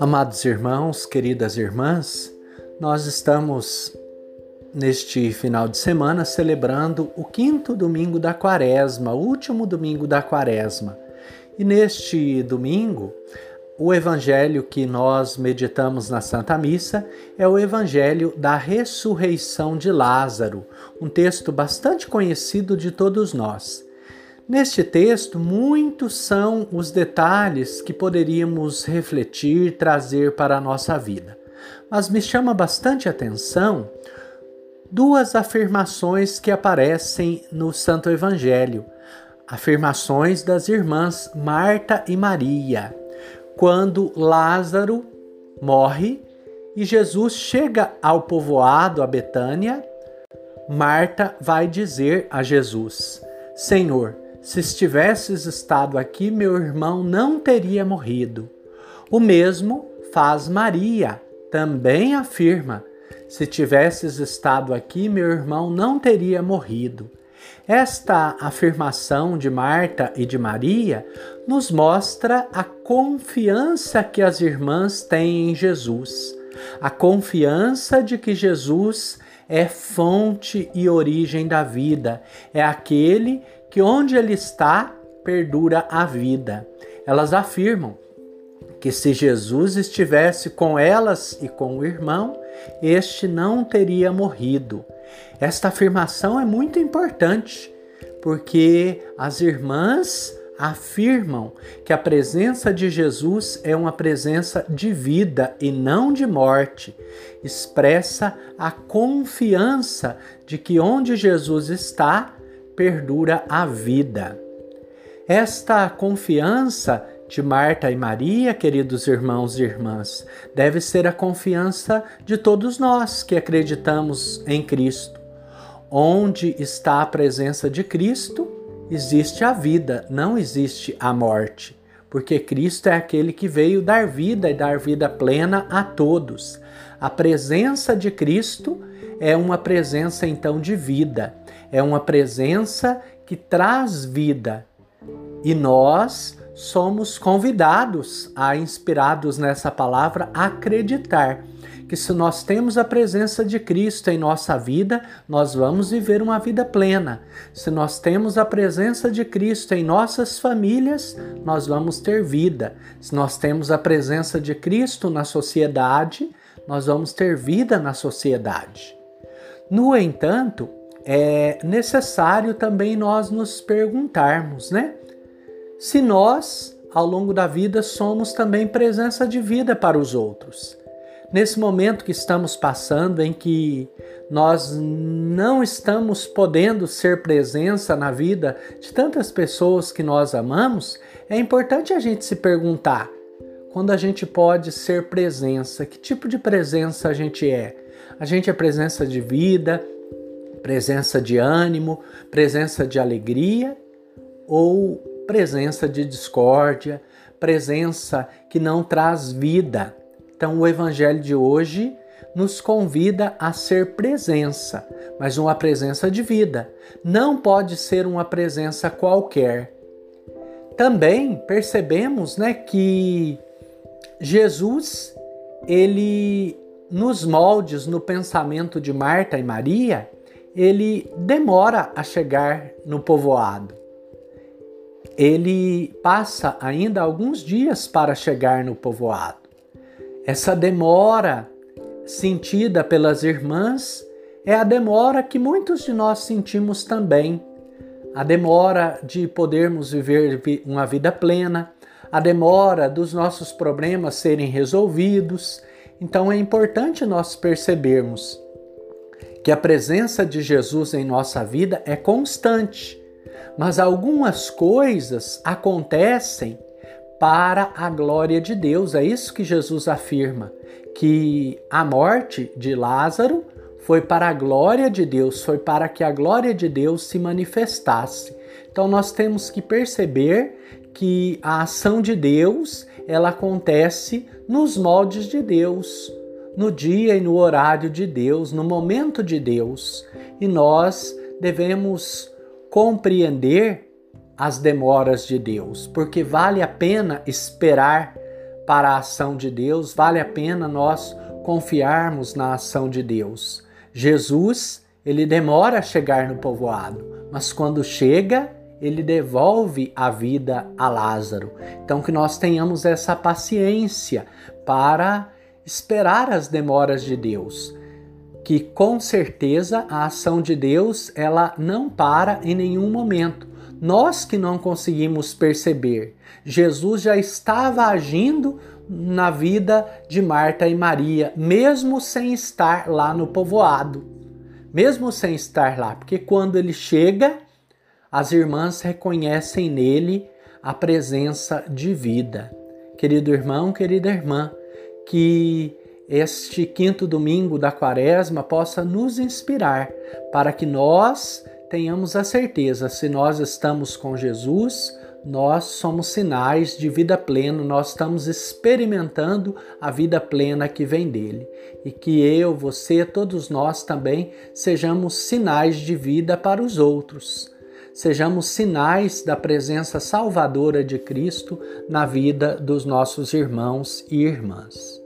Amados irmãos, queridas irmãs, nós estamos neste final de semana celebrando o quinto domingo da quaresma, o último domingo da quaresma. E neste domingo, o evangelho que nós meditamos na Santa Missa é o evangelho da ressurreição de Lázaro, um texto bastante conhecido de todos nós. Neste texto, muitos são os detalhes que poderíamos refletir, trazer para a nossa vida. Mas me chama bastante atenção duas afirmações que aparecem no Santo Evangelho. Afirmações das irmãs Marta e Maria. Quando Lázaro morre e Jesus chega ao povoado, a Betânia, Marta vai dizer a Jesus: Senhor, se estivesses estado aqui, meu irmão não teria morrido. O mesmo faz Maria, também afirma: Se tivesses estado aqui, meu irmão não teria morrido. Esta afirmação de Marta e de Maria nos mostra a confiança que as irmãs têm em Jesus, a confiança de que Jesus é fonte e origem da vida, é aquele que onde ele está, perdura a vida. Elas afirmam que se Jesus estivesse com elas e com o irmão, este não teria morrido. Esta afirmação é muito importante, porque as irmãs afirmam que a presença de Jesus é uma presença de vida e não de morte. Expressa a confiança de que onde Jesus está, perdura a vida. Esta confiança de Marta e Maria, queridos irmãos e irmãs, deve ser a confiança de todos nós que acreditamos em Cristo. Onde está a presença de Cristo, existe a vida, não existe a morte, porque Cristo é aquele que veio dar vida e dar vida plena a todos. A presença de Cristo é uma presença então de vida, é uma presença que traz vida. E nós somos convidados a, inspirados nessa palavra, acreditar que se nós temos a presença de Cristo em nossa vida, nós vamos viver uma vida plena. Se nós temos a presença de Cristo em nossas famílias, nós vamos ter vida. Se nós temos a presença de Cristo na sociedade, nós vamos ter vida na sociedade. No entanto, é necessário também nós nos perguntarmos, né? Se nós, ao longo da vida, somos também presença de vida para os outros. Nesse momento que estamos passando, em que nós não estamos podendo ser presença na vida de tantas pessoas que nós amamos, é importante a gente se perguntar quando a gente pode ser presença, que tipo de presença a gente é? A gente é presença de vida, presença de ânimo, presença de alegria ou presença de discórdia, presença que não traz vida. Então, o evangelho de hoje nos convida a ser presença, mas uma presença de vida. Não pode ser uma presença qualquer. Também percebemos, né, que Jesus ele nos moldes no pensamento de Marta e Maria, ele demora a chegar no povoado. Ele passa ainda alguns dias para chegar no povoado. Essa demora sentida pelas irmãs é a demora que muitos de nós sentimos também. A demora de podermos viver uma vida plena, a demora dos nossos problemas serem resolvidos, então é importante nós percebermos que a presença de Jesus em nossa vida é constante, mas algumas coisas acontecem para a glória de Deus. É isso que Jesus afirma, que a morte de Lázaro foi para a glória de Deus, foi para que a glória de Deus se manifestasse. Então nós temos que perceber que a ação de Deus, ela acontece nos moldes de Deus, no dia e no horário de Deus, no momento de Deus. E nós devemos compreender as demoras de Deus, porque vale a pena esperar para a ação de Deus, vale a pena nós confiarmos na ação de Deus. Jesus, ele demora a chegar no povoado, mas quando chega, ele devolve a vida a Lázaro. Então que nós tenhamos essa paciência para esperar as demoras de Deus, que com certeza a ação de Deus ela não para em nenhum momento. Nós que não conseguimos perceber, Jesus já estava agindo na vida de Marta e Maria, mesmo sem estar lá no povoado. Mesmo sem estar lá, porque quando ele chega, as irmãs reconhecem nele a presença de vida. Querido irmão, querida irmã, que este quinto domingo da quaresma possa nos inspirar para que nós tenhamos a certeza, se nós estamos com Jesus, nós somos sinais de vida plena, nós estamos experimentando a vida plena que vem dele. E que eu, você, todos nós também sejamos sinais de vida para os outros. Sejamos sinais da presença salvadora de Cristo na vida dos nossos irmãos e irmãs.